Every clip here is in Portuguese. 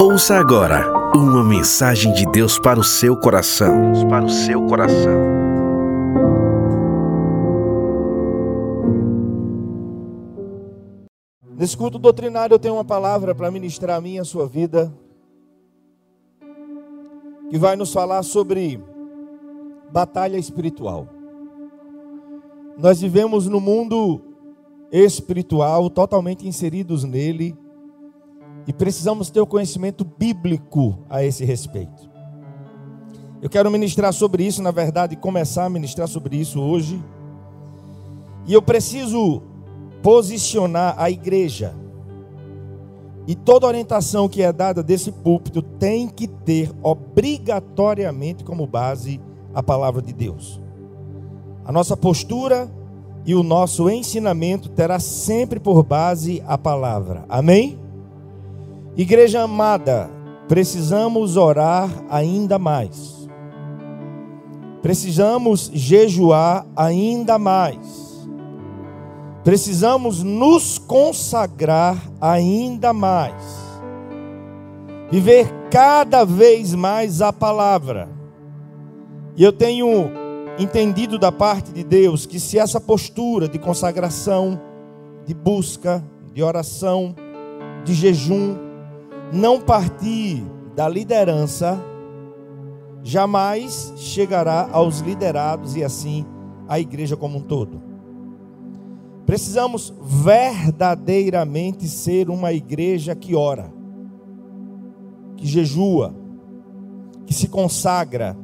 Ouça agora uma mensagem de Deus para o seu coração. Deus para o seu coração. Nesse culto doutrinário eu tenho uma palavra para ministrar a minha e a sua vida. Que vai nos falar sobre batalha espiritual. Nós vivemos no mundo espiritual, totalmente inseridos nele, e precisamos ter o conhecimento bíblico a esse respeito. Eu quero ministrar sobre isso, na verdade, começar a ministrar sobre isso hoje. E eu preciso posicionar a igreja. E toda orientação que é dada desse púlpito tem que ter obrigatoriamente como base a palavra de Deus. A nossa postura e o nosso ensinamento terá sempre por base a palavra. Amém? Igreja amada, precisamos orar ainda mais. Precisamos jejuar ainda mais. Precisamos nos consagrar ainda mais. Viver cada vez mais a palavra. E eu tenho entendido da parte de Deus que se essa postura de consagração, de busca, de oração, de jejum, não partir da liderança, jamais chegará aos liderados e assim à igreja como um todo. Precisamos verdadeiramente ser uma igreja que ora, que jejua, que se consagra,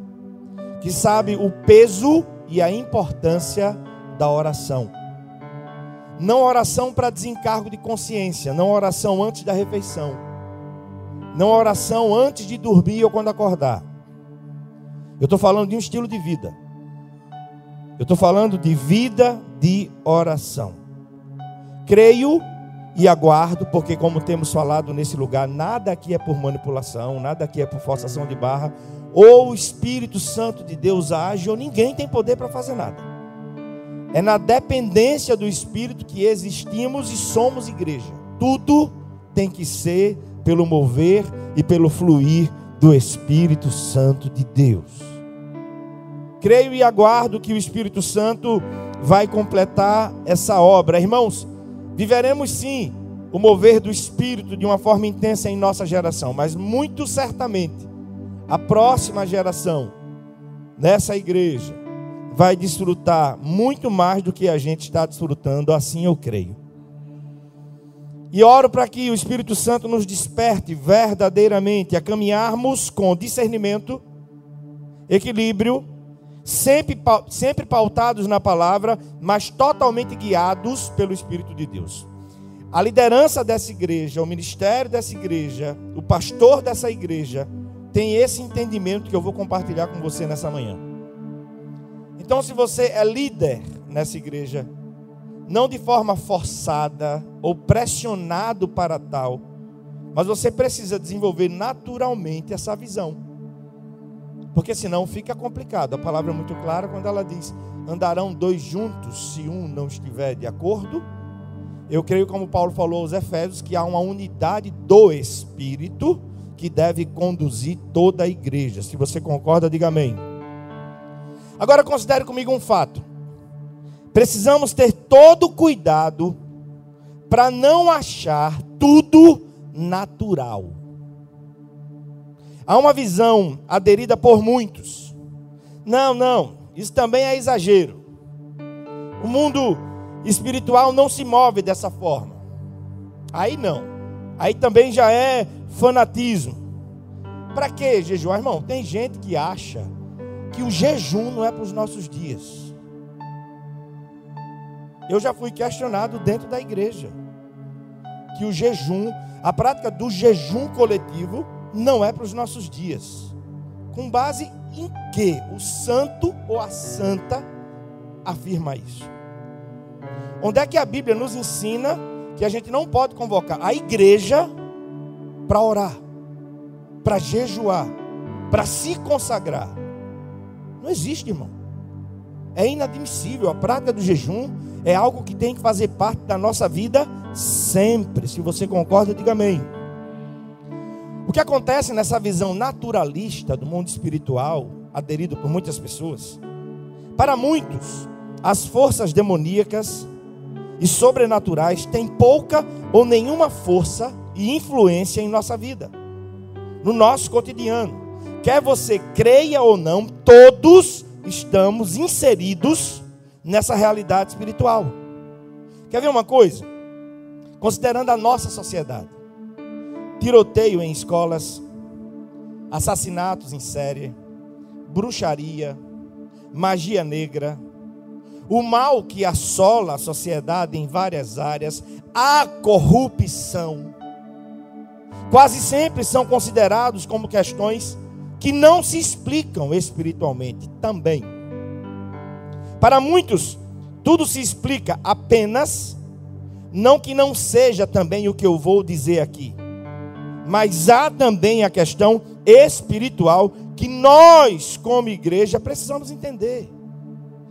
que sabe o peso e a importância da oração. Não oração para desencargo de consciência, não oração antes da refeição não oração antes de dormir ou quando acordar. Eu estou falando de um estilo de vida. Eu estou falando de vida de oração. Creio e aguardo, porque, como temos falado nesse lugar, nada aqui é por manipulação, nada aqui é por forçação de barra. Ou o Espírito Santo de Deus age, ou ninguém tem poder para fazer nada. É na dependência do Espírito que existimos e somos igreja. Tudo tem que ser pelo mover e pelo fluir do Espírito Santo de Deus. Creio e aguardo que o Espírito Santo vai completar essa obra. Irmãos, viveremos sim o mover do Espírito de uma forma intensa em nossa geração, mas muito certamente a próxima geração nessa igreja vai desfrutar muito mais do que a gente está desfrutando, assim eu creio. E oro para que o Espírito Santo nos desperte verdadeiramente a caminharmos com discernimento, equilíbrio, sempre, sempre pautados na palavra, mas totalmente guiados pelo Espírito de Deus. A liderança dessa igreja, o ministério dessa igreja, o pastor dessa igreja, tem esse entendimento que eu vou compartilhar com você nessa manhã. Então, se você é líder nessa igreja, não de forma forçada ou pressionado para tal, mas você precisa desenvolver naturalmente essa visão. Porque senão fica complicado. A palavra é muito clara quando ela diz: andarão dois juntos se um não estiver de acordo. Eu creio, como Paulo falou aos Efésios, que há uma unidade do Espírito que deve conduzir toda a igreja. Se você concorda, diga amém. Agora considere comigo um fato. Precisamos ter todo cuidado para não achar tudo natural. Há uma visão aderida por muitos. Não, não, isso também é exagero. O mundo espiritual não se move dessa forma. Aí não. Aí também já é fanatismo. Para que jejuar, irmão? Tem gente que acha que o jejum não é para os nossos dias. Eu já fui questionado dentro da igreja que o jejum, a prática do jejum coletivo, não é para os nossos dias. Com base em que o santo ou a santa afirma isso? Onde é que a Bíblia nos ensina que a gente não pode convocar a igreja para orar, para jejuar, para se consagrar? Não existe, irmão. É inadmissível. A prática do jejum é algo que tem que fazer parte da nossa vida Sempre. Se você concorda, diga amém. O que acontece nessa visão naturalista do mundo espiritual, aderido por muitas pessoas, para muitos, as forças demoníacas e sobrenaturais têm pouca ou nenhuma força e influência em nossa vida, no nosso cotidiano. Quer você creia ou não, todos estamos inseridos nessa realidade espiritual. Quer ver uma coisa? Considerando a nossa sociedade, tiroteio em escolas, assassinatos em série, bruxaria, magia negra, o mal que assola a sociedade em várias áreas, a corrupção, quase sempre são considerados como questões que não se explicam espiritualmente também. Para muitos, tudo se explica apenas, não que não seja também o que eu vou dizer aqui, mas há também a questão espiritual que nós, como igreja, precisamos entender.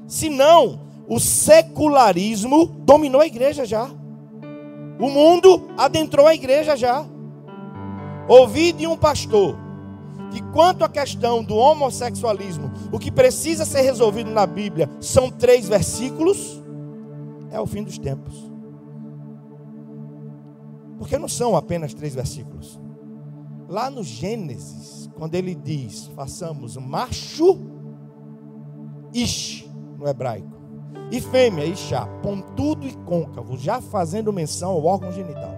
Senão, o secularismo dominou a igreja já. O mundo adentrou a igreja já. Ouvi de um pastor que, quanto à questão do homossexualismo, o que precisa ser resolvido na Bíblia são três versículos, é o fim dos tempos. Porque não são apenas três versículos. Lá no Gênesis, quando ele diz: façamos macho, ish, no hebraico, e fêmea, Ixá, pontudo e côncavo, já fazendo menção ao órgão genital.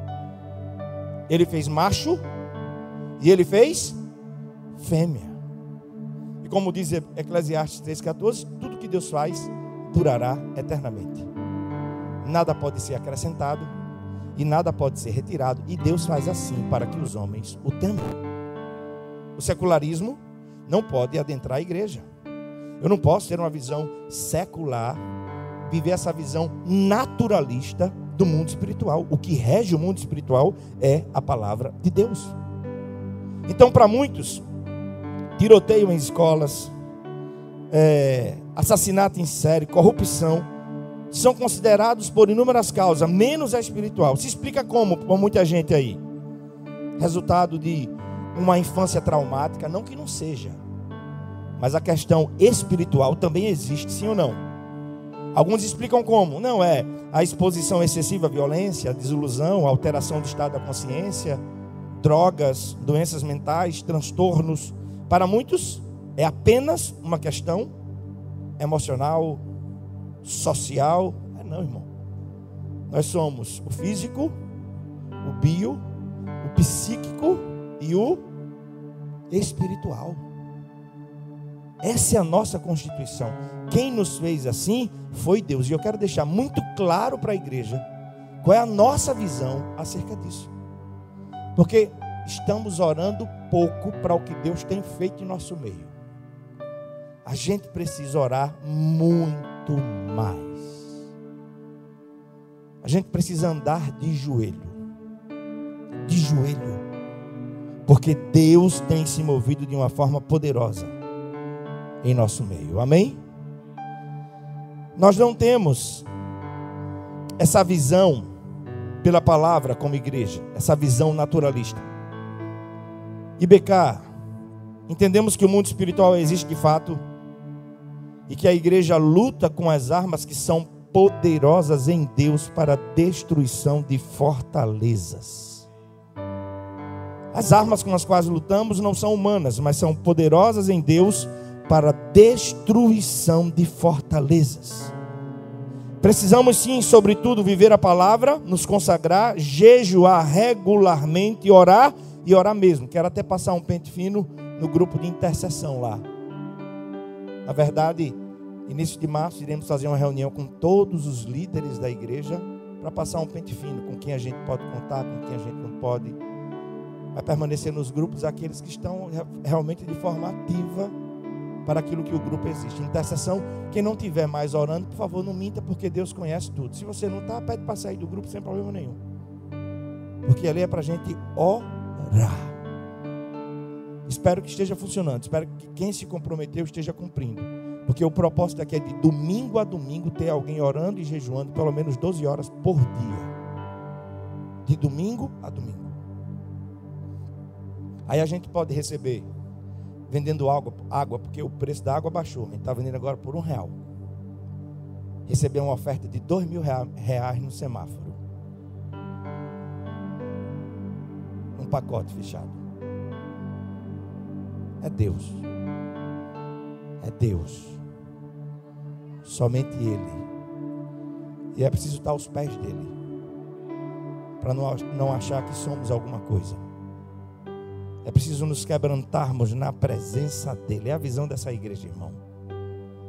Ele fez macho e ele fez fêmea. E como diz Eclesiastes 3,14, tudo que Deus faz durará eternamente. Nada pode ser acrescentado e nada pode ser retirado. E Deus faz assim para que os homens o temam. O secularismo não pode adentrar a igreja. Eu não posso ter uma visão secular, viver essa visão naturalista do mundo espiritual. O que rege o mundo espiritual é a palavra de Deus. Então, para muitos, tiroteio em escolas, é, assassinato em série, corrupção, são considerados por inúmeras causas, menos a espiritual. Se explica como, por muita gente aí. Resultado de uma infância traumática, não que não seja. Mas a questão espiritual também existe, sim ou não? Alguns explicam como? Não é a exposição excessiva à violência, a desilusão, a alteração do estado da consciência, drogas, doenças mentais, transtornos. Para muitos é apenas uma questão emocional, social. É não, irmão. Nós somos o físico, o bio, o psíquico e o espiritual. Essa é a nossa constituição. Quem nos fez assim foi Deus. E eu quero deixar muito claro para a igreja qual é a nossa visão acerca disso. Porque estamos orando pouco para o que Deus tem feito em nosso meio. A gente precisa orar muito mais. A gente precisa andar de joelho. De joelho. Porque Deus tem se movido de uma forma poderosa em nosso meio. Amém? Nós não temos essa visão pela palavra como igreja, essa visão naturalista. E BK, entendemos que o mundo espiritual existe de fato e que a igreja luta com as armas que são poderosas em Deus para destruição de fortalezas. As armas com as quais lutamos não são humanas, mas são poderosas em Deus para destruição de fortalezas. Precisamos sim, sobretudo, viver a palavra, nos consagrar, jejuar regularmente, orar e orar mesmo. Quero até passar um pente fino no grupo de intercessão lá. Na verdade, início de março iremos fazer uma reunião com todos os líderes da igreja para passar um pente fino com quem a gente pode contar, com quem a gente não pode. Vai permanecer nos grupos aqueles que estão realmente de forma ativa para aquilo que o grupo existe. Intercessão, quem não tiver mais orando, por favor, não minta, porque Deus conhece tudo. Se você não está, pede para sair do grupo sem problema nenhum. Porque ali é para a gente orar. Espero que esteja funcionando. Espero que quem se comprometeu esteja cumprindo. Porque o propósito aqui é de domingo a domingo ter alguém orando e jejuando pelo menos 12 horas por dia. de domingo a domingo. Aí a gente pode receber vendendo água, água porque o preço da água baixou. A gente está vendendo agora por um real. Receber uma oferta de dois mil reais no semáforo. Pacote fechado. É Deus. É Deus. Somente Ele. E é preciso estar aos pés dele. Para não, não achar que somos alguma coisa. É preciso nos quebrantarmos na presença dEle. É a visão dessa igreja, irmão.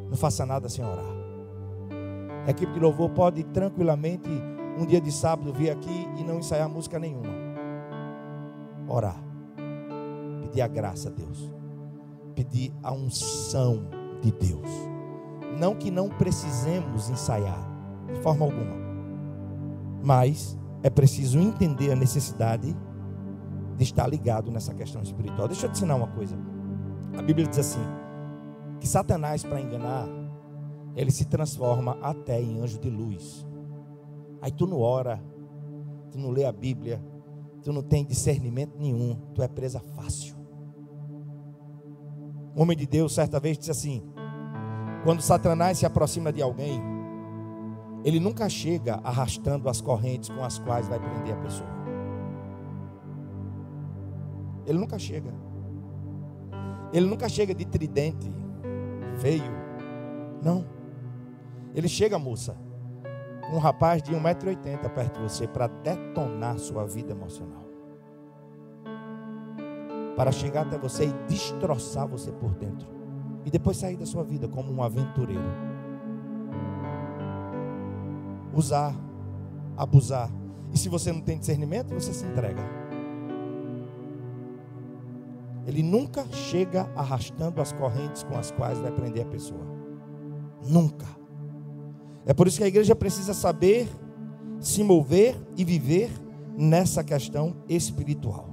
Não faça nada sem orar. A equipe de louvor pode tranquilamente, um dia de sábado, vir aqui e não ensaiar música nenhuma. Orar. Pedir a graça a Deus. Pedir a unção de Deus. Não que não precisemos ensaiar, de forma alguma. Mas é preciso entender a necessidade de estar ligado nessa questão espiritual. Deixa eu te ensinar uma coisa. A Bíblia diz assim: que Satanás, para enganar, ele se transforma até em anjo de luz. Aí tu não ora, tu não lê a Bíblia, tu não tem discernimento nenhum, tu é presa fácil. Um homem de Deus, certa vez, disse assim: quando Satanás se aproxima de alguém, ele nunca chega arrastando as correntes com as quais vai prender a pessoa. Ele nunca chega. Ele nunca chega de tridente, feio. Não. Ele chega, moça, um rapaz de 1,80m perto de você para detonar sua vida emocional. Para chegar até você e destroçar você por dentro. E depois sair da sua vida como um aventureiro. Usar, abusar. E se você não tem discernimento, você se entrega. Ele nunca chega arrastando as correntes com as quais vai prender a pessoa. Nunca. É por isso que a igreja precisa saber se mover e viver nessa questão espiritual.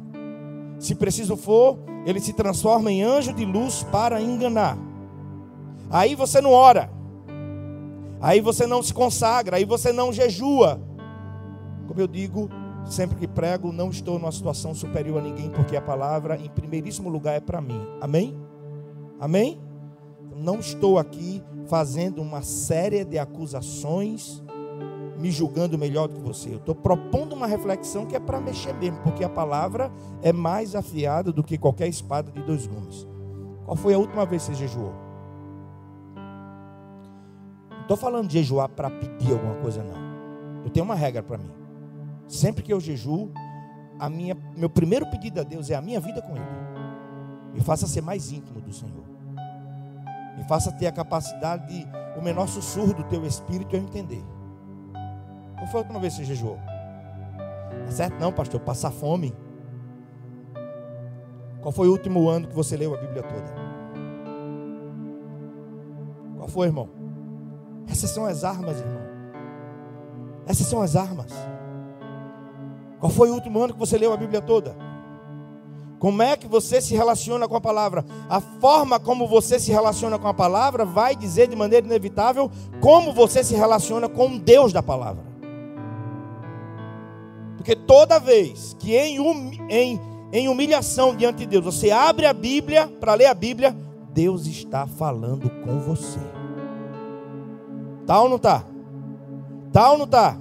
Se preciso for, ele se transforma em anjo de luz para enganar. Aí você não ora. Aí você não se consagra, aí você não jejua. Como eu digo, Sempre que prego, não estou numa situação superior a ninguém, porque a palavra, em primeiríssimo lugar, é para mim. Amém? Amém? Não estou aqui fazendo uma série de acusações, me julgando melhor do que você. Eu estou propondo uma reflexão que é para mexer mesmo, porque a palavra é mais afiada do que qualquer espada de dois gumes. Qual foi a última vez que você jejuou? Não estou falando de jejuar para pedir alguma coisa, não. Eu tenho uma regra para mim. Sempre que eu jejuo, a minha, meu primeiro pedido a Deus é a minha vida com Ele. Me faça ser mais íntimo do Senhor. Me faça ter a capacidade de o menor sussurro do teu espírito eu entender. Qual foi a última vez que você jejuou? É certo não, pastor, passar fome. Qual foi o último ano que você leu a Bíblia toda? Qual foi, irmão? Essas são as armas, irmão. Essas são as armas. Qual foi o último ano que você leu a Bíblia toda? Como é que você se relaciona com a palavra? A forma como você se relaciona com a palavra vai dizer de maneira inevitável como você se relaciona com Deus da palavra. Porque toda vez que em, em, em humilhação diante de Deus você abre a Bíblia para ler a Bíblia, Deus está falando com você. Tá ou não tá? Tá ou não tá?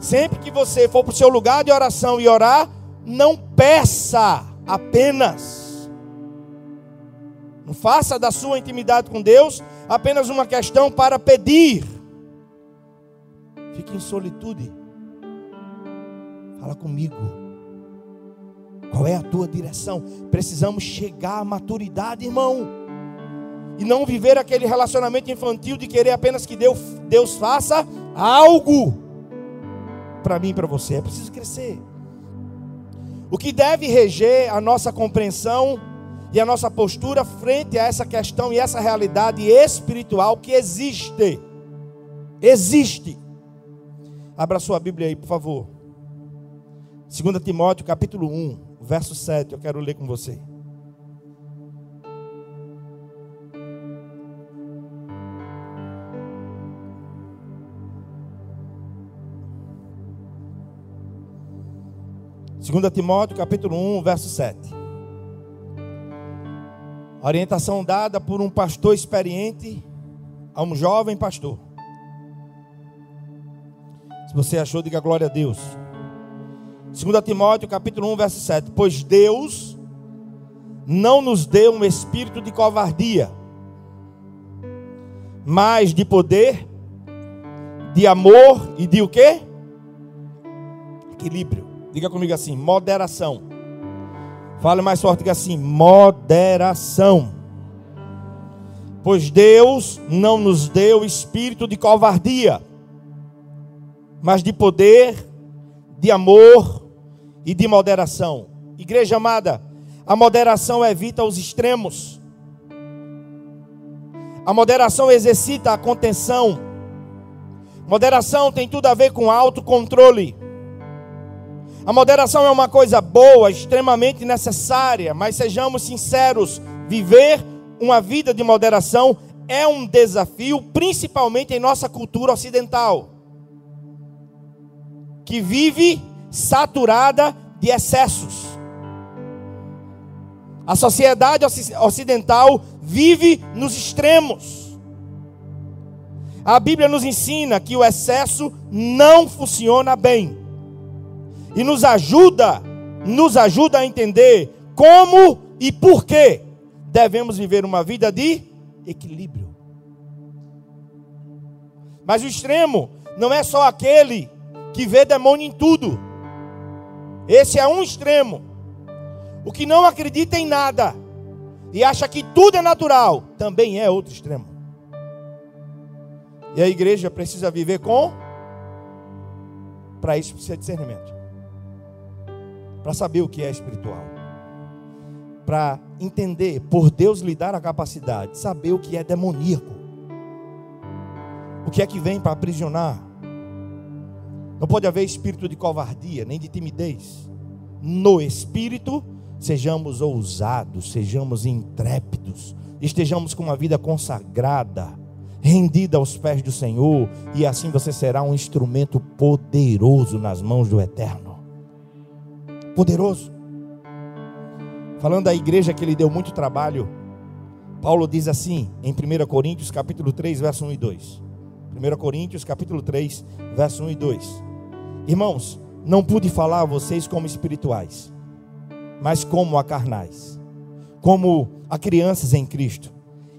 Sempre que você for para o seu lugar de oração e orar, não peça apenas. Não faça da sua intimidade com Deus apenas uma questão para pedir. Fique em solitude. Fala comigo. Qual é a tua direção? Precisamos chegar à maturidade, irmão. E não viver aquele relacionamento infantil de querer apenas que Deus, Deus faça algo para mim e para você. É preciso crescer. O que deve reger a nossa compreensão e a nossa postura frente a essa questão e essa realidade espiritual que existe. Existe. Abra sua Bíblia aí, por favor. 2 Timóteo, capítulo 1, verso 7. Eu quero ler com você. 2 Timóteo capítulo 1, verso 7. Orientação dada por um pastor experiente a um jovem pastor. Se você achou, diga glória a Deus. 2 Timóteo capítulo 1, verso 7. Pois Deus não nos deu um espírito de covardia, mas de poder, de amor e de o quê? Equilíbrio. Diga comigo assim: moderação. Fale mais forte, diga assim: moderação. Pois Deus não nos deu espírito de covardia, mas de poder, de amor e de moderação. Igreja amada, a moderação evita os extremos. A moderação exercita a contenção. Moderação tem tudo a ver com autocontrole. A moderação é uma coisa boa, extremamente necessária, mas sejamos sinceros, viver uma vida de moderação é um desafio, principalmente em nossa cultura ocidental, que vive saturada de excessos. A sociedade ocidental vive nos extremos. A Bíblia nos ensina que o excesso não funciona bem e nos ajuda, nos ajuda a entender como e por que devemos viver uma vida de equilíbrio. Mas o extremo não é só aquele que vê demônio em tudo. Esse é um extremo. O que não acredita em nada e acha que tudo é natural, também é outro extremo. E a igreja precisa viver com para isso precisa discernimento para saber o que é espiritual, para entender, por Deus lhe dar a capacidade, saber o que é demoníaco, o que é que vem para aprisionar. Não pode haver espírito de covardia, nem de timidez. No espírito, sejamos ousados, sejamos intrépidos, estejamos com uma vida consagrada, rendida aos pés do Senhor, e assim você será um instrumento poderoso nas mãos do Eterno poderoso. Falando da igreja que ele deu muito trabalho, Paulo diz assim em 1 Coríntios capítulo 3, verso 1 e 2. 1 Coríntios capítulo 3, verso 1 e 2. Irmãos, não pude falar a vocês como espirituais, mas como a carnais, como a crianças em Cristo.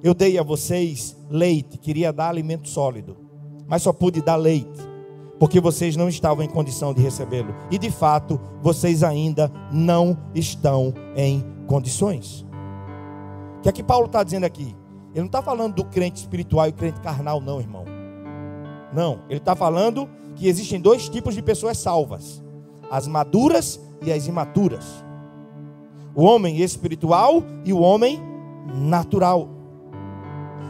Eu dei a vocês leite, queria dar alimento sólido, mas só pude dar leite porque vocês não estavam em condição de recebê-lo. E de fato, vocês ainda não estão em condições. O que é que Paulo está dizendo aqui? Ele não está falando do crente espiritual e crente carnal, não, irmão. Não, ele está falando que existem dois tipos de pessoas salvas: as maduras e as imaturas. O homem espiritual e o homem natural.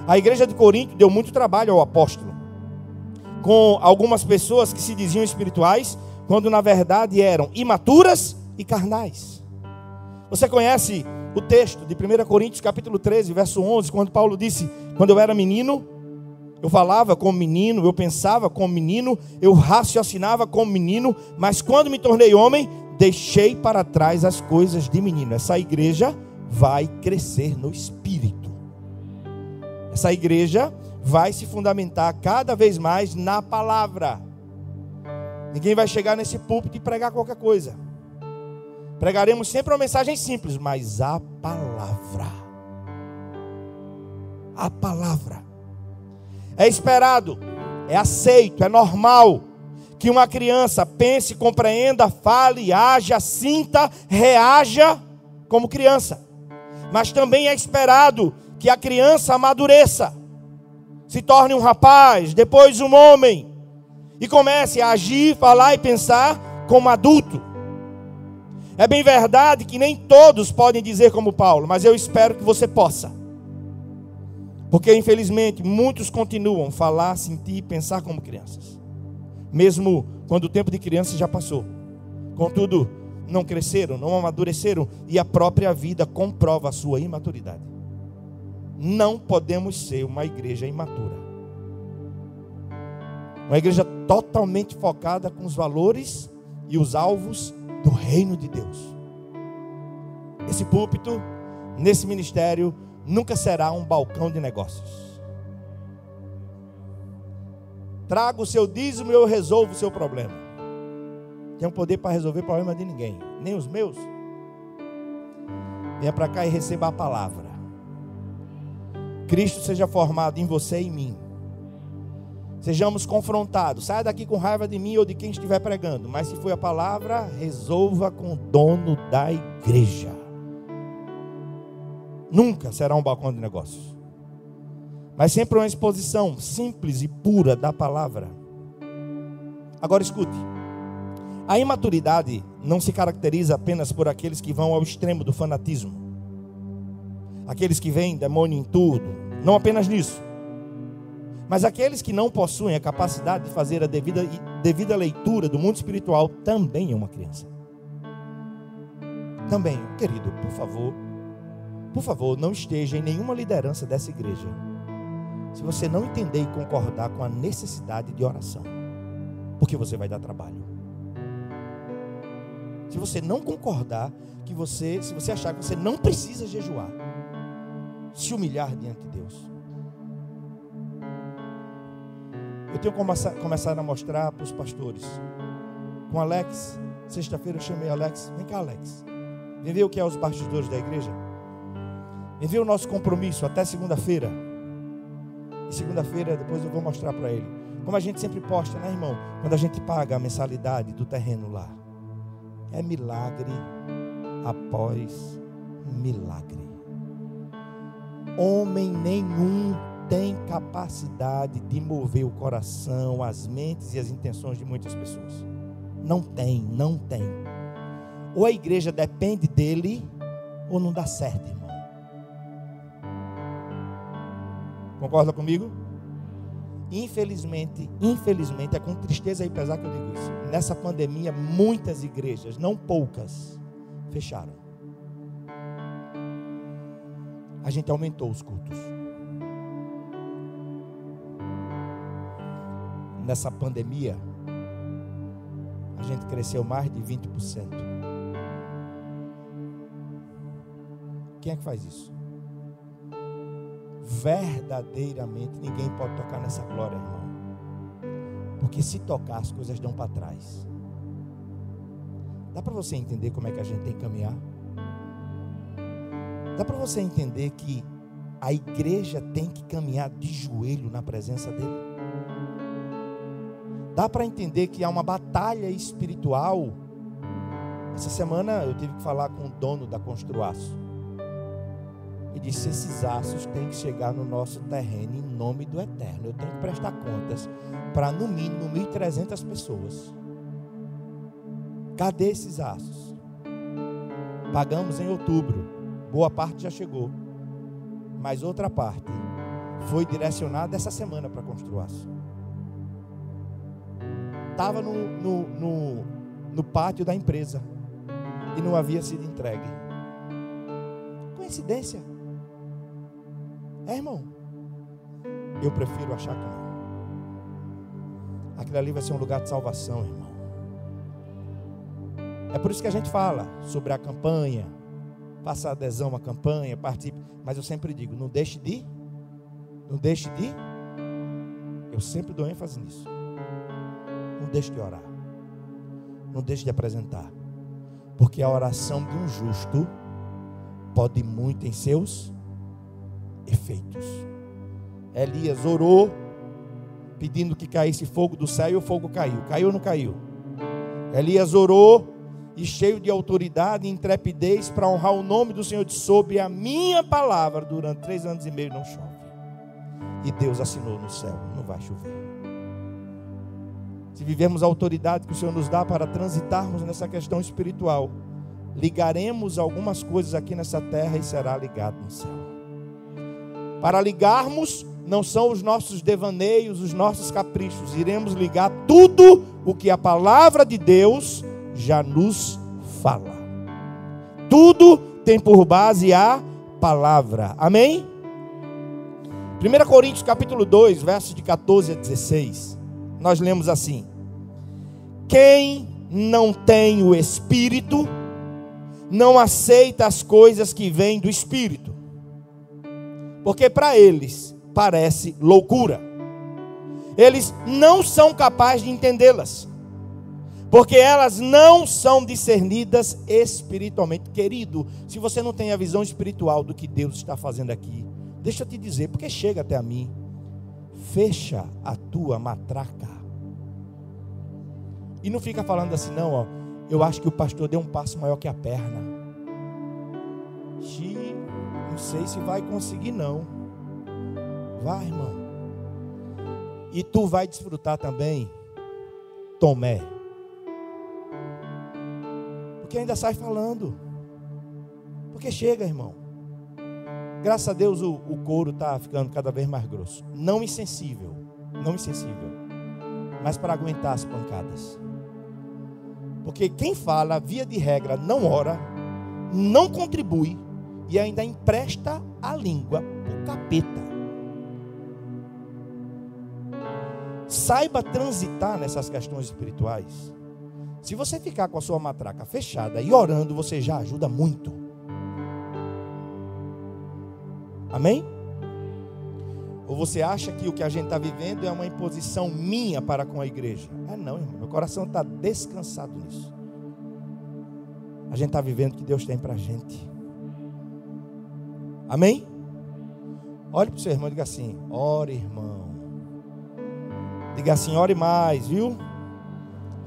A igreja de Corinto deu muito trabalho ao apóstolo com algumas pessoas que se diziam espirituais, quando na verdade eram imaturas e carnais. Você conhece o texto de 1 Coríntios capítulo 13, verso 11, quando Paulo disse: "Quando eu era menino, eu falava como menino, eu pensava como menino, eu raciocinava como menino, mas quando me tornei homem, deixei para trás as coisas de menino". Essa igreja vai crescer no espírito. Essa igreja vai se fundamentar cada vez mais na palavra. Ninguém vai chegar nesse púlpito e pregar qualquer coisa. Pregaremos sempre uma mensagem simples, mas a palavra. A palavra. É esperado, é aceito, é normal que uma criança pense, compreenda, fale, haja, sinta, reaja como criança. Mas também é esperado que a criança amadureça se torne um rapaz, depois um homem, e comece a agir, falar e pensar como adulto. É bem verdade que nem todos podem dizer como Paulo, mas eu espero que você possa. Porque infelizmente muitos continuam a falar, sentir e pensar como crianças. Mesmo quando o tempo de criança já passou. Contudo, não cresceram, não amadureceram e a própria vida comprova a sua imaturidade não podemos ser uma igreja imatura. Uma igreja totalmente focada com os valores e os alvos do reino de Deus. Esse púlpito, nesse ministério, nunca será um balcão de negócios. Traga o seu dízimo e eu resolvo o seu problema. Tenho poder para resolver problema de ninguém, nem os meus. Venha para cá e receba a palavra. Cristo seja formado em você e em mim. Sejamos confrontados. Saia daqui com raiva de mim ou de quem estiver pregando. Mas se foi a palavra, resolva com o dono da igreja. Nunca será um balcão de negócios. Mas sempre uma exposição simples e pura da palavra. Agora escute. A imaturidade não se caracteriza apenas por aqueles que vão ao extremo do fanatismo. Aqueles que veem demônio em tudo. Não apenas nisso. Mas aqueles que não possuem a capacidade de fazer a devida, devida leitura do mundo espiritual também é uma criança. Também, querido, por favor, por favor, não esteja em nenhuma liderança dessa igreja se você não entender e concordar com a necessidade de oração, porque você vai dar trabalho. Se você não concordar que você, se você achar que você não precisa jejuar, se humilhar diante de Deus. Eu tenho começado a mostrar para os pastores. Com Alex, sexta-feira eu chamei Alex. Vem cá, Alex. Vem ver o que é os bastidores da igreja. Vem ver o nosso compromisso até segunda-feira. E segunda-feira depois eu vou mostrar para ele. Como a gente sempre posta, né, irmão? Quando a gente paga a mensalidade do terreno lá. É milagre após milagre. Homem nenhum tem capacidade de mover o coração, as mentes e as intenções de muitas pessoas. Não tem, não tem. Ou a igreja depende dele, ou não dá certo, irmão. Concorda comigo? Infelizmente, infelizmente, é com tristeza e pesar que eu digo isso. Nessa pandemia, muitas igrejas, não poucas, fecharam. A gente aumentou os cultos. Nessa pandemia, a gente cresceu mais de 20%. Quem é que faz isso? verdadeiramente ninguém pode tocar nessa glória, irmão. Porque se tocar, as coisas dão para trás. Dá para você entender como é que a gente tem que caminhar? Dá para você entender que a igreja tem que caminhar de joelho na presença dele? Dá para entender que há uma batalha espiritual? Essa semana eu tive que falar com o dono da Construaço e disse: esses aços têm que chegar no nosso terreno em nome do Eterno. Eu tenho que prestar contas para no mínimo 1.300 pessoas. Cadê esses aços? Pagamos em outubro, boa parte já chegou, mas outra parte foi direcionada essa semana para construir. Estava no, no, no, no pátio da empresa e não havia sido entregue. Coincidência? É, irmão? Eu prefiro achar que não. Aquilo ali vai ser um lugar de salvação, irmão. É por isso que a gente fala sobre a campanha, faça adesão à campanha, participe. Mas eu sempre digo, não deixe de, não deixe de. Eu sempre dou ênfase nisso. Não deixe de orar. Não deixe de apresentar. Porque a oração de um justo pode muito em seus efeitos. Elias orou, pedindo que caísse fogo do céu e o fogo caiu. Caiu ou não caiu? Elias orou e cheio de autoridade e intrepidez para honrar o nome do Senhor, de sobre a minha palavra durante três anos e meio não chove. E Deus assinou no céu, não vai chover. Se vivemos a autoridade que o Senhor nos dá para transitarmos nessa questão espiritual, ligaremos algumas coisas aqui nessa terra e será ligado no céu. Para ligarmos, não são os nossos devaneios, os nossos caprichos. Iremos ligar tudo o que a palavra de Deus já nos fala. Tudo tem por base a palavra. Amém? 1 Coríntios capítulo 2, versos de 14 a 16. Nós lemos assim: Quem não tem o espírito, não aceita as coisas que vêm do espírito. Porque para eles parece loucura. Eles não são capazes de entendê-las. Porque elas não são discernidas espiritualmente. Querido, se você não tem a visão espiritual do que Deus está fazendo aqui, deixa eu te dizer, porque chega até a mim. Fecha a tua matraca. E não fica falando assim, não, ó. Eu acho que o pastor deu um passo maior que a perna. Xi, não sei se vai conseguir, não. Vai, irmão. E tu vai desfrutar também, Tomé. Porque ainda sai falando. Porque chega, irmão. Graças a Deus o, o couro está ficando cada vez mais grosso. Não insensível. Não insensível. Mas para aguentar as pancadas. Porque quem fala, via de regra, não ora, não contribui e ainda empresta a língua para capeta. Saiba transitar nessas questões espirituais. Se você ficar com a sua matraca fechada e orando, você já ajuda muito. Amém? Ou você acha que o que a gente está vivendo é uma imposição minha para com a igreja? É não, irmão. Meu coração está descansado nisso. A gente está vivendo o que Deus tem para a gente. Amém? Olhe para o seu irmão e diga assim: ore, irmão. Diga assim: ore mais, viu?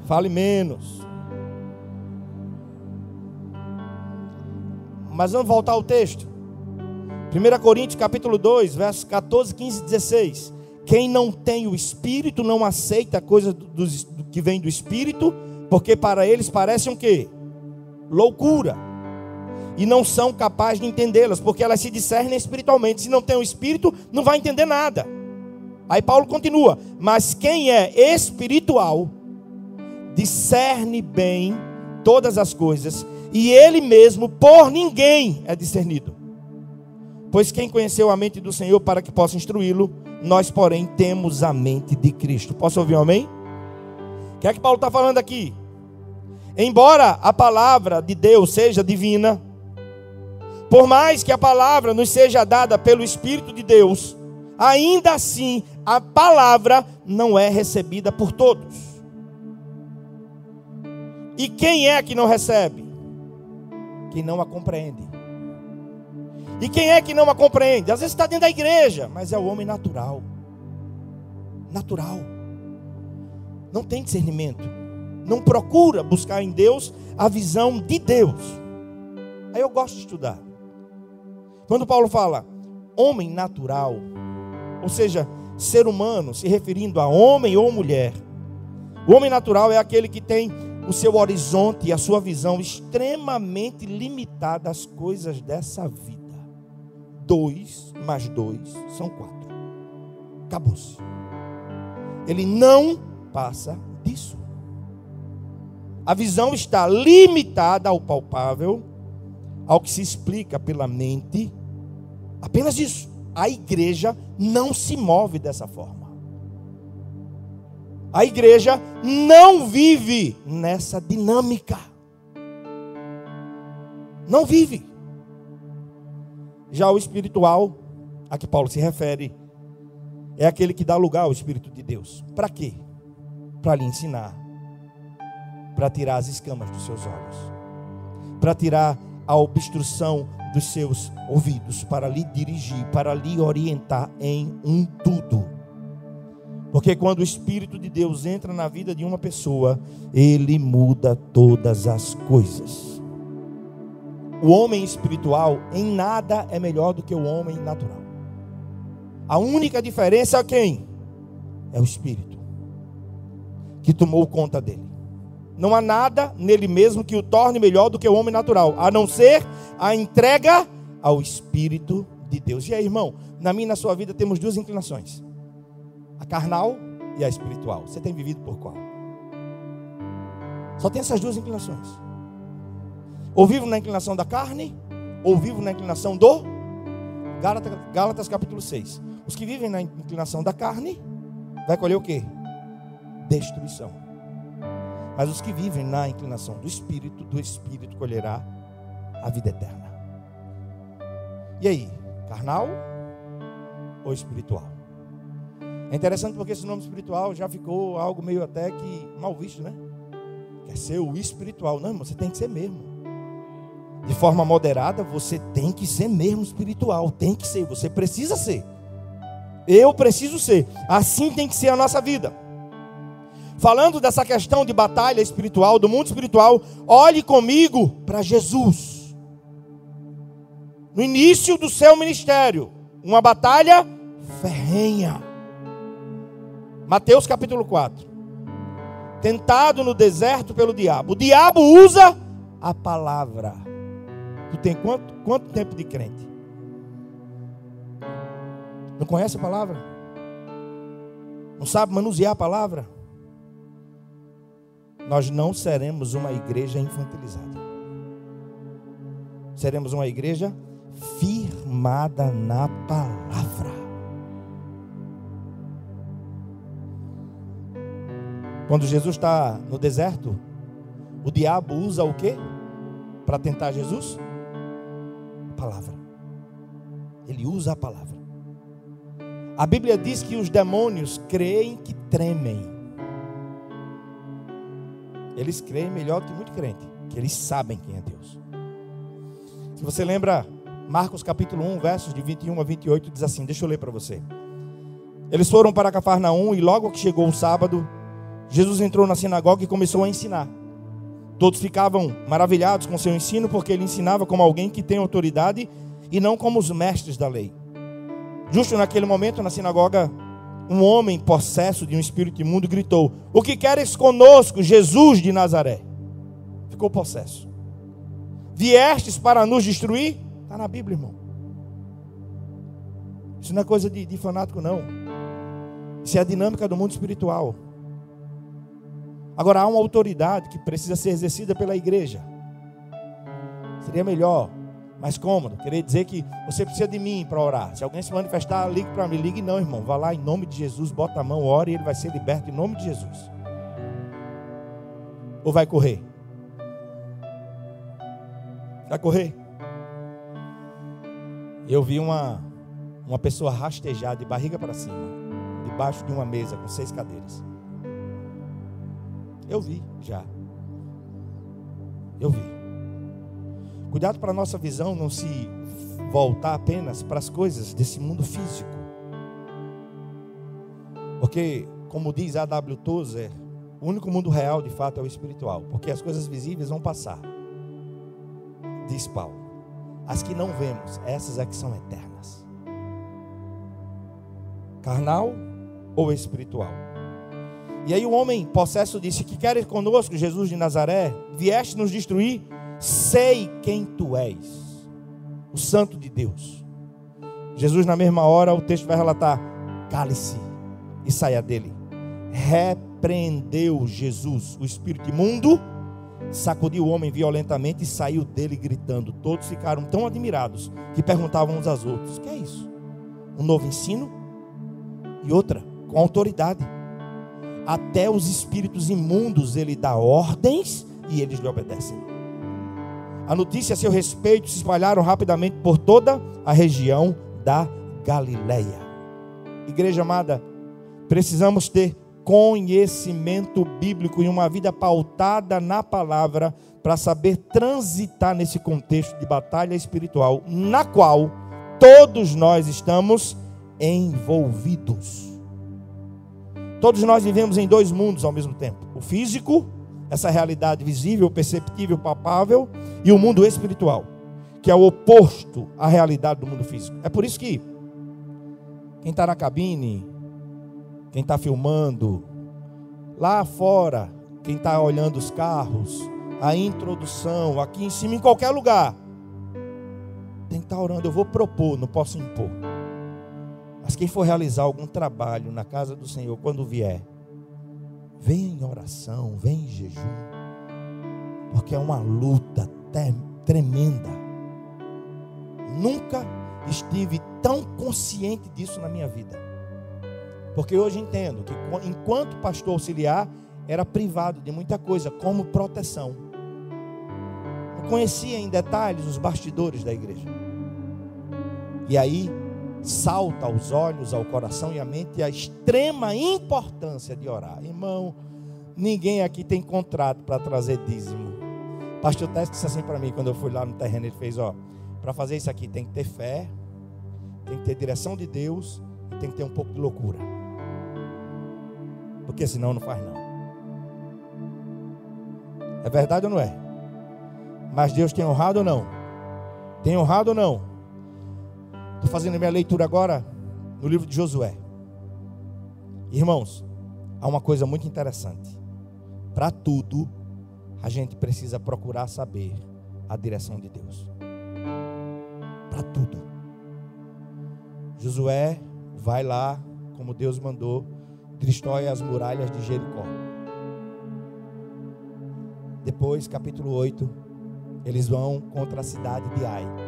Fale menos. Mas vamos voltar ao texto. 1 Coríntios capítulo 2, versos 14, 15 e 16. Quem não tem o Espírito não aceita coisas do, do, do, que vem do Espírito, porque para eles parecem o quê? Loucura. E não são capazes de entendê-las, porque elas se discernem espiritualmente. Se não tem o Espírito, não vai entender nada. Aí Paulo continua: Mas quem é espiritual, discerne bem todas as coisas, e ele mesmo por ninguém é discernido. Pois quem conheceu a mente do Senhor para que possa instruí-lo, nós, porém, temos a mente de Cristo. Posso ouvir um amém? O que é que Paulo está falando aqui? Embora a palavra de Deus seja divina, por mais que a palavra nos seja dada pelo Espírito de Deus, ainda assim a palavra não é recebida por todos. E quem é que não recebe? Quem não a compreende. E quem é que não a compreende? Às vezes está dentro da igreja, mas é o homem natural. Natural. Não tem discernimento. Não procura buscar em Deus a visão de Deus. Aí eu gosto de estudar. Quando Paulo fala homem natural, ou seja, ser humano, se referindo a homem ou mulher, o homem natural é aquele que tem o seu horizonte e a sua visão extremamente limitada às coisas dessa vida. Dois mais dois são quatro. Acabou-se. Ele não passa disso. A visão está limitada ao palpável, ao que se explica pela mente. Apenas isso. A igreja não se move dessa forma. A igreja não vive nessa dinâmica. Não vive. Já o espiritual, a que Paulo se refere, é aquele que dá lugar ao Espírito de Deus. Para quê? Para lhe ensinar, para tirar as escamas dos seus olhos, para tirar a obstrução dos seus ouvidos, para lhe dirigir, para lhe orientar em um tudo. Porque quando o Espírito de Deus entra na vida de uma pessoa, ele muda todas as coisas. O homem espiritual em nada é melhor do que o homem natural. A única diferença é quem? É o Espírito que tomou conta dele. Não há nada nele mesmo que o torne melhor do que o homem natural, a não ser a entrega ao Espírito de Deus. E aí, irmão, na minha e na sua vida temos duas inclinações carnal e a espiritual. Você tem vivido por qual? Só tem essas duas inclinações. Ou vivo na inclinação da carne, ou vivo na inclinação do Gálatas, Gálatas capítulo 6. Os que vivem na inclinação da carne vai colher o quê? Destruição. Mas os que vivem na inclinação do Espírito, do Espírito colherá a vida eterna. E aí, carnal ou espiritual? É interessante porque esse nome espiritual já ficou algo meio até que mal visto, né? Quer ser o espiritual. Não, você tem que ser mesmo. De forma moderada, você tem que ser mesmo espiritual. Tem que ser, você precisa ser. Eu preciso ser. Assim tem que ser a nossa vida. Falando dessa questão de batalha espiritual, do mundo espiritual, olhe comigo para Jesus. No início do seu ministério, uma batalha ferrenha. Mateus capítulo 4. Tentado no deserto pelo diabo. O diabo usa a palavra. Tu tem quanto, quanto tempo de crente? Não conhece a palavra? Não sabe manusear a palavra? Nós não seremos uma igreja infantilizada. Seremos uma igreja firmada na palavra. Quando Jesus está no deserto, o diabo usa o que para tentar Jesus? A palavra. Ele usa a palavra. A Bíblia diz que os demônios creem que tremem. Eles creem melhor do que muito crente, que eles sabem quem é Deus. Se você lembra, Marcos capítulo 1, versos de 21 a 28, diz assim: Deixa eu ler para você. Eles foram para Cafarnaum e logo que chegou o sábado, Jesus entrou na sinagoga e começou a ensinar. Todos ficavam maravilhados com seu ensino, porque ele ensinava como alguém que tem autoridade e não como os mestres da lei. Justo naquele momento, na sinagoga, um homem possesso de um espírito imundo gritou: O que queres conosco, Jesus de Nazaré? Ficou possesso. Viestes para nos destruir? Está na Bíblia, irmão. Isso não é coisa de, de fanático, não. Isso é a dinâmica do mundo espiritual. Agora, há uma autoridade que precisa ser exercida pela igreja. Seria melhor, mais cômodo, querer dizer que você precisa de mim para orar. Se alguém se manifestar, ligue para mim. Ligue não, irmão. Vá lá em nome de Jesus, bota a mão, ore e ele vai ser liberto em nome de Jesus. Ou vai correr? Vai correr? Eu vi uma, uma pessoa rastejada de barriga para cima, debaixo de uma mesa com seis cadeiras. Eu vi já. Eu vi. Cuidado para a nossa visão não se voltar apenas para as coisas desse mundo físico. Porque, como diz A.W. Tozer, o único mundo real de fato é o espiritual. Porque as coisas visíveis vão passar. Diz Paulo. As que não vemos, essas é que são eternas. Carnal ou espiritual? E aí o homem possesso disse: Que queres conosco, Jesus de Nazaré? Vieste nos destruir? Sei quem tu és, o Santo de Deus. Jesus, na mesma hora, o texto vai relatar: Cale-se e saia dele. Repreendeu Jesus o espírito imundo, sacudiu o homem violentamente e saiu dele gritando. Todos ficaram tão admirados que perguntavam uns aos outros: Que é isso? Um novo ensino? E outra, com autoridade até os espíritos imundos ele dá ordens e eles lhe obedecem. A notícia a seu respeito se espalharam rapidamente por toda a região da Galileia. Igreja amada, precisamos ter conhecimento bíblico e uma vida pautada na palavra para saber transitar nesse contexto de batalha espiritual, na qual todos nós estamos envolvidos. Todos nós vivemos em dois mundos ao mesmo tempo: o físico, essa realidade visível, perceptível, palpável, e o mundo espiritual, que é o oposto à realidade do mundo físico. É por isso que quem está na cabine, quem está filmando, lá fora, quem está olhando os carros, a introdução, aqui em cima, em qualquer lugar, tem que estar tá orando. Eu vou propor, não posso impor. Mas quem for realizar algum trabalho na casa do Senhor quando vier, venha em oração, venha em jejum, porque é uma luta tremenda. Nunca estive tão consciente disso na minha vida. Porque hoje entendo que enquanto pastor auxiliar, era privado de muita coisa, como proteção. Não conhecia em detalhes os bastidores da igreja. E aí salta aos olhos, ao coração e à mente a extrema importância de orar. Irmão, ninguém aqui tem contrato para trazer dízimo. Pastor Tess disse assim para mim quando eu fui lá no terreno, ele fez, ó, para fazer isso aqui tem que ter fé, tem que ter direção de Deus e tem que ter um pouco de loucura. Porque senão não faz não. É verdade ou não é? Mas Deus tem honrado ou não? Tem honrado ou não? Estou fazendo minha leitura agora no livro de Josué. Irmãos, há uma coisa muito interessante. Para tudo, a gente precisa procurar saber a direção de Deus. Para tudo. Josué vai lá, como Deus mandou, destrói as muralhas de Jericó. Depois, capítulo 8, eles vão contra a cidade de Ai.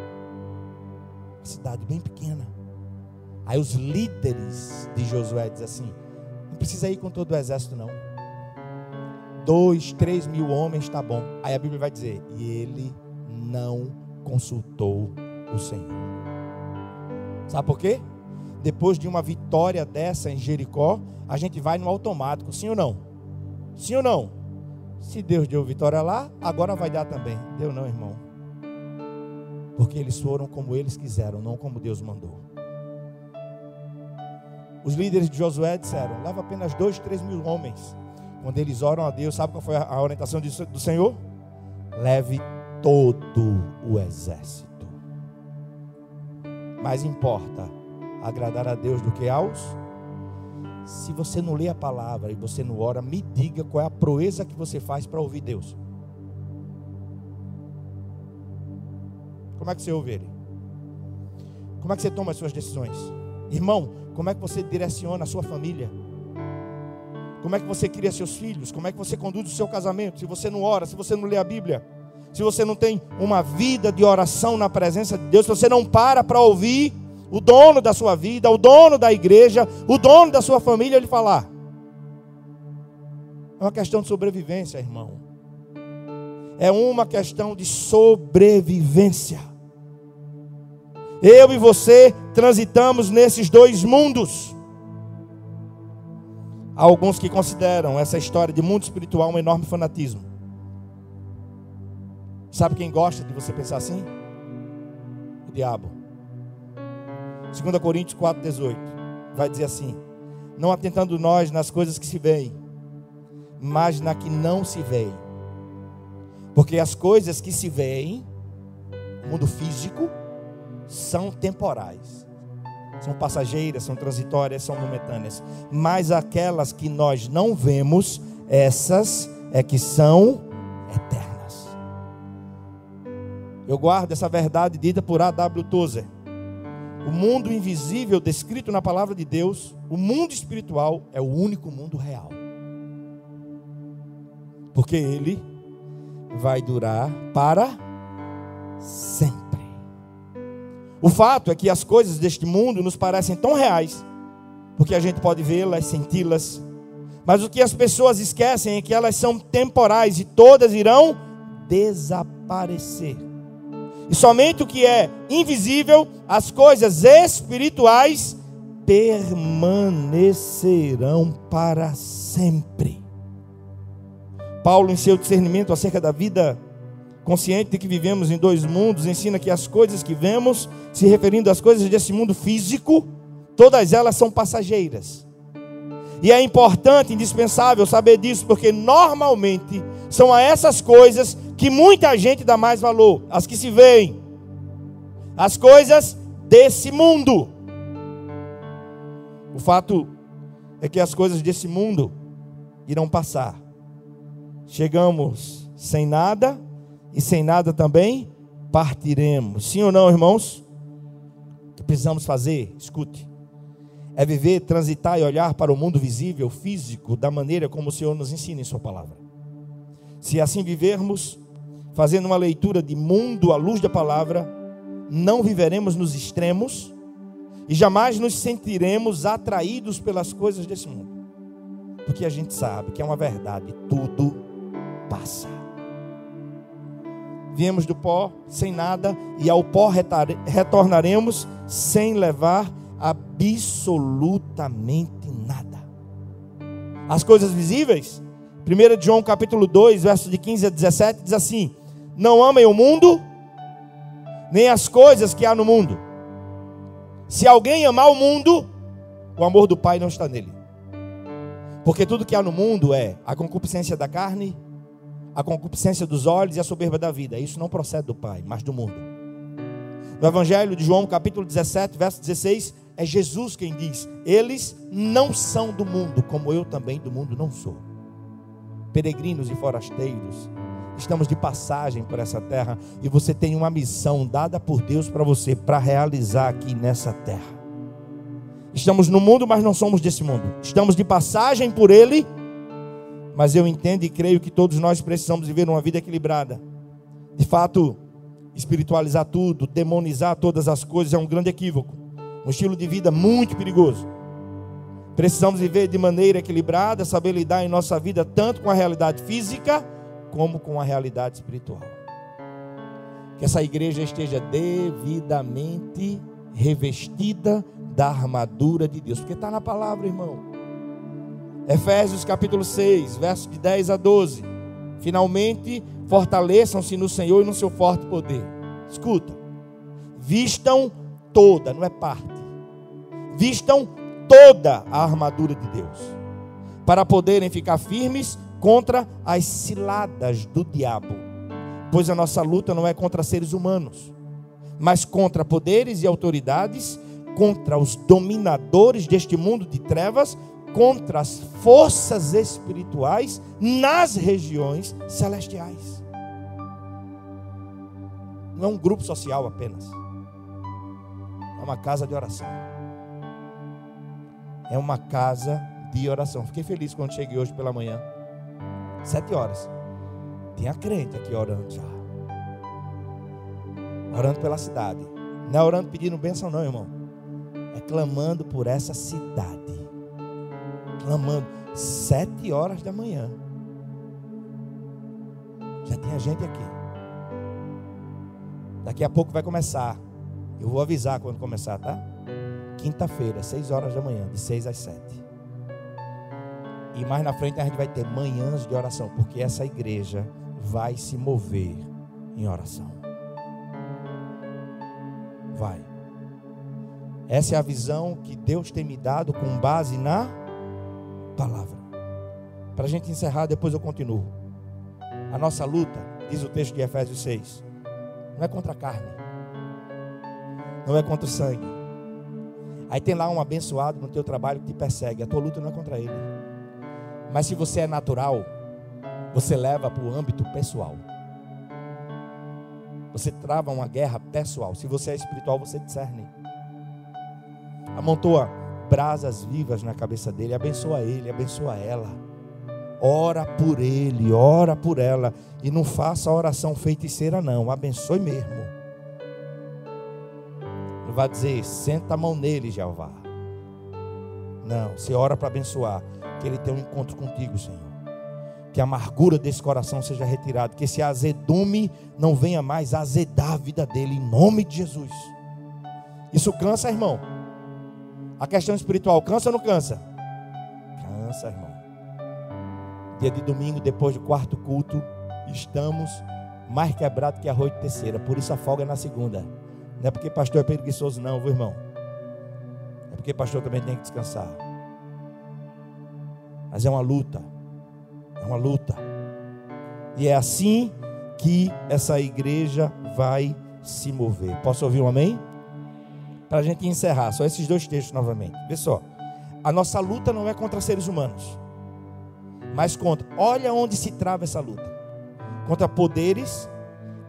Cidade bem pequena. Aí os líderes de Josué dizem assim: não precisa ir com todo o exército, não. Dois, três mil homens está bom. Aí a Bíblia vai dizer: e ele não consultou o Senhor. Sabe por quê? Depois de uma vitória dessa em Jericó, a gente vai no automático, sim ou não? Sim ou não? Se Deus deu vitória lá, agora vai dar também. Deu não, irmão. Porque eles foram como eles quiseram, não como Deus mandou. Os líderes de Josué disseram: leva apenas dois, três mil homens. Quando eles oram a Deus, sabe qual foi a orientação do Senhor? Leve todo o exército. Mais importa agradar a Deus do que aos se você não lê a palavra e você não ora, me diga qual é a proeza que você faz para ouvir Deus. Como é que você ouve Ele? Como é que você toma as suas decisões? Irmão, como é que você direciona a sua família? Como é que você cria seus filhos? Como é que você conduz o seu casamento? Se você não ora, se você não lê a Bíblia, se você não tem uma vida de oração na presença de Deus, se você não para para ouvir o dono da sua vida, o dono da igreja, o dono da sua família, ele falar. É uma questão de sobrevivência, irmão. É uma questão de sobrevivência. Eu e você transitamos nesses dois mundos. Há alguns que consideram essa história de mundo espiritual um enorme fanatismo. Sabe quem gosta de você pensar assim? O diabo. 2 Coríntios 4,18 vai dizer assim: Não atentando nós nas coisas que se veem, mas na que não se veem. Porque as coisas que se veem, mundo físico, são temporais, são passageiras, são transitórias, são momentâneas. Mas aquelas que nós não vemos, essas é que são eternas. Eu guardo essa verdade dita por A.W. Tozer o mundo invisível descrito na palavra de Deus, o mundo espiritual, é o único mundo real. Porque ele vai durar para sempre. O fato é que as coisas deste mundo nos parecem tão reais, porque a gente pode vê-las, senti-las, mas o que as pessoas esquecem é que elas são temporais e todas irão desaparecer. E somente o que é invisível, as coisas espirituais, permanecerão para sempre. Paulo, em seu discernimento acerca da vida, consciente de que vivemos em dois mundos, ensina que as coisas que vemos, se referindo às coisas desse mundo físico, todas elas são passageiras. E é importante, indispensável saber disso, porque normalmente são a essas coisas que muita gente dá mais valor, as que se veem, as coisas desse mundo. O fato é que as coisas desse mundo irão passar. Chegamos sem nada e sem nada também partiremos. Sim ou não, irmãos? O que precisamos fazer? Escute é viver, transitar e olhar para o mundo visível, físico, da maneira como o Senhor nos ensina em Sua palavra. Se assim vivermos, fazendo uma leitura de mundo à luz da palavra, não viveremos nos extremos e jamais nos sentiremos atraídos pelas coisas desse mundo. do que a gente sabe, que é uma verdade. Tudo passa. Viemos do pó sem nada e ao pó retornaremos sem levar absolutamente nada. As coisas visíveis, 1 João capítulo 2, versos de 15 a 17, diz assim: Não amem o mundo, nem as coisas que há no mundo. Se alguém amar o mundo, o amor do Pai não está nele. Porque tudo que há no mundo é a concupiscência da carne, a concupiscência dos olhos e a soberba da vida. Isso não procede do Pai, mas do mundo. No Evangelho de João, capítulo 17, verso 16, é Jesus quem diz: Eles não são do mundo, como eu também do mundo não sou. Peregrinos e forasteiros, estamos de passagem por essa terra e você tem uma missão dada por Deus para você para realizar aqui nessa terra. Estamos no mundo, mas não somos desse mundo. Estamos de passagem por ele, mas eu entendo e creio que todos nós precisamos viver uma vida equilibrada. De fato, espiritualizar tudo, demonizar todas as coisas é um grande equívoco, um estilo de vida muito perigoso. Precisamos viver de maneira equilibrada, saber lidar em nossa vida tanto com a realidade física como com a realidade espiritual. Que essa igreja esteja devidamente revestida da armadura de Deus, porque está na palavra, irmão. Efésios capítulo 6, versos de 10 a 12. Finalmente, fortaleçam-se no Senhor e no seu forte poder. Escuta, vistam toda, não é parte, vistam toda a armadura de Deus, para poderem ficar firmes contra as ciladas do diabo, pois a nossa luta não é contra seres humanos, mas contra poderes e autoridades, contra os dominadores deste mundo de trevas, contra as forças espirituais nas regiões celestiais. Não é um grupo social apenas, é uma casa de oração. É uma casa de oração. Fiquei feliz quando cheguei hoje pela manhã. Sete horas. Tinha crente aqui orando já. Orando pela cidade. Não é orando pedindo bênção, não, irmão. É clamando por essa cidade. Clamando. Sete horas da manhã. Já tinha gente aqui. Daqui a pouco vai começar. Eu vou avisar quando começar, tá? Quinta-feira, seis horas da manhã, de seis às sete. E mais na frente a gente vai ter manhãs de oração, porque essa igreja vai se mover em oração. Vai. Essa é a visão que Deus tem me dado com base na palavra. Para a gente encerrar, depois eu continuo. A nossa luta, diz o texto de Efésios 6, não é contra a carne, não é contra o sangue. Aí tem lá um abençoado no teu trabalho que te persegue. A tua luta não é contra ele. Mas se você é natural, você leva para o âmbito pessoal. Você trava uma guerra pessoal. Se você é espiritual, você discerne. Amontoa brasas vivas na cabeça dele, abençoa ele, abençoa ela. Ora por ele, ora por ela. E não faça oração feiticeira, não. Abençoe mesmo. Não vai dizer, senta a mão nele, Jeová. Não, você ora para abençoar que ele tenha um encontro contigo, Senhor. Que a amargura desse coração seja retirada, que esse azedume não venha mais azedar a vida dele, em nome de Jesus. Isso cansa, irmão. A questão espiritual cansa ou não cansa? Cansa, irmão. Dia de domingo, depois do quarto culto, estamos mais quebrados que a de terceira. Por isso a folga é na segunda. Não é porque pastor é preguiçoso, não, viu, irmão? É porque pastor também tem que descansar. Mas é uma luta. É uma luta. E é assim que essa igreja vai se mover. Posso ouvir um amém? Para a gente encerrar, só esses dois textos novamente. Vê só. A nossa luta não é contra seres humanos, mas contra. Olha onde se trava essa luta. Contra poderes,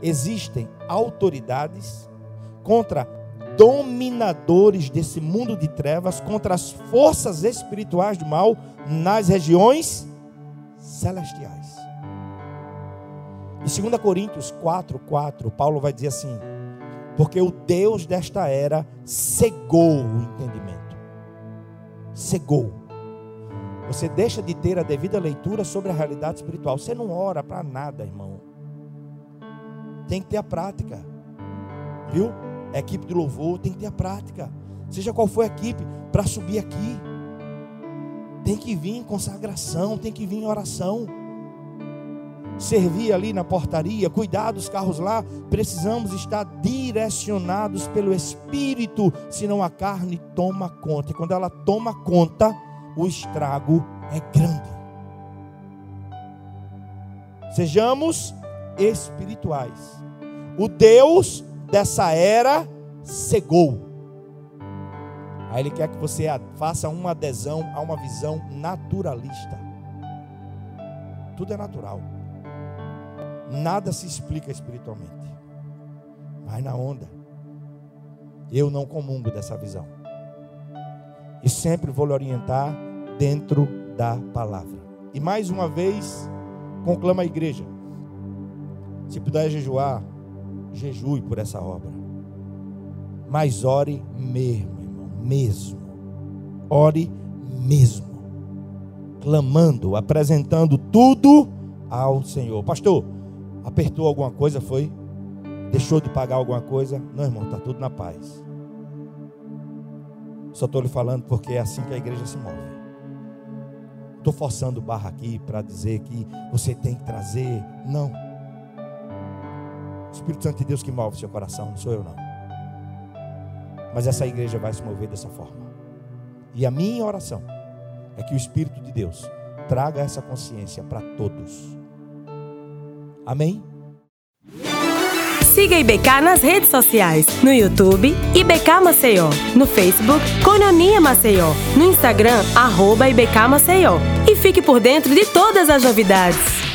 existem autoridades, contra dominadores desse mundo de trevas, contra as forças espirituais do mal nas regiões celestiais. Em 2 Coríntios 4, 4, Paulo vai dizer assim: Porque o Deus desta era cegou o entendimento. Cegou. Você deixa de ter a devida leitura sobre a realidade espiritual. Você não ora para nada, irmão. Tem que ter a prática. Viu? A equipe de louvor tem que ter a prática. Seja qual for a equipe, para subir aqui. Tem que vir em consagração, tem que vir em oração. Servir ali na portaria, cuidar dos carros lá, precisamos estar direcionados pelo Espírito, senão a carne toma conta. E quando ela toma conta, o estrago é grande. Sejamos espirituais. O Deus dessa era cegou. Aí ele quer que você faça uma adesão a uma visão naturalista. Tudo é natural. Nada se explica espiritualmente. Vai na onda. Eu não comungo dessa visão. E sempre vou lhe orientar dentro da palavra. E mais uma vez, conclama a igreja. Se puder jejuar, jejue por essa obra. Mas ore mesmo mesmo. Ore mesmo. Clamando, apresentando tudo ao Senhor. Pastor, apertou alguma coisa? Foi? Deixou de pagar alguma coisa? Não, irmão, está tudo na paz. Só estou lhe falando porque é assim que a igreja se move. Estou forçando barra aqui para dizer que você tem que trazer. Não. O Espírito Santo de Deus que move seu coração, não sou eu não. Mas essa igreja vai se mover dessa forma. E a minha oração é que o Espírito de Deus traga essa consciência para todos. Amém? Siga IBK nas redes sociais, no YouTube, IBK Maceió, no Facebook, Cononia Maceió, no Instagram, arroba IBK Maceió. E fique por dentro de todas as novidades.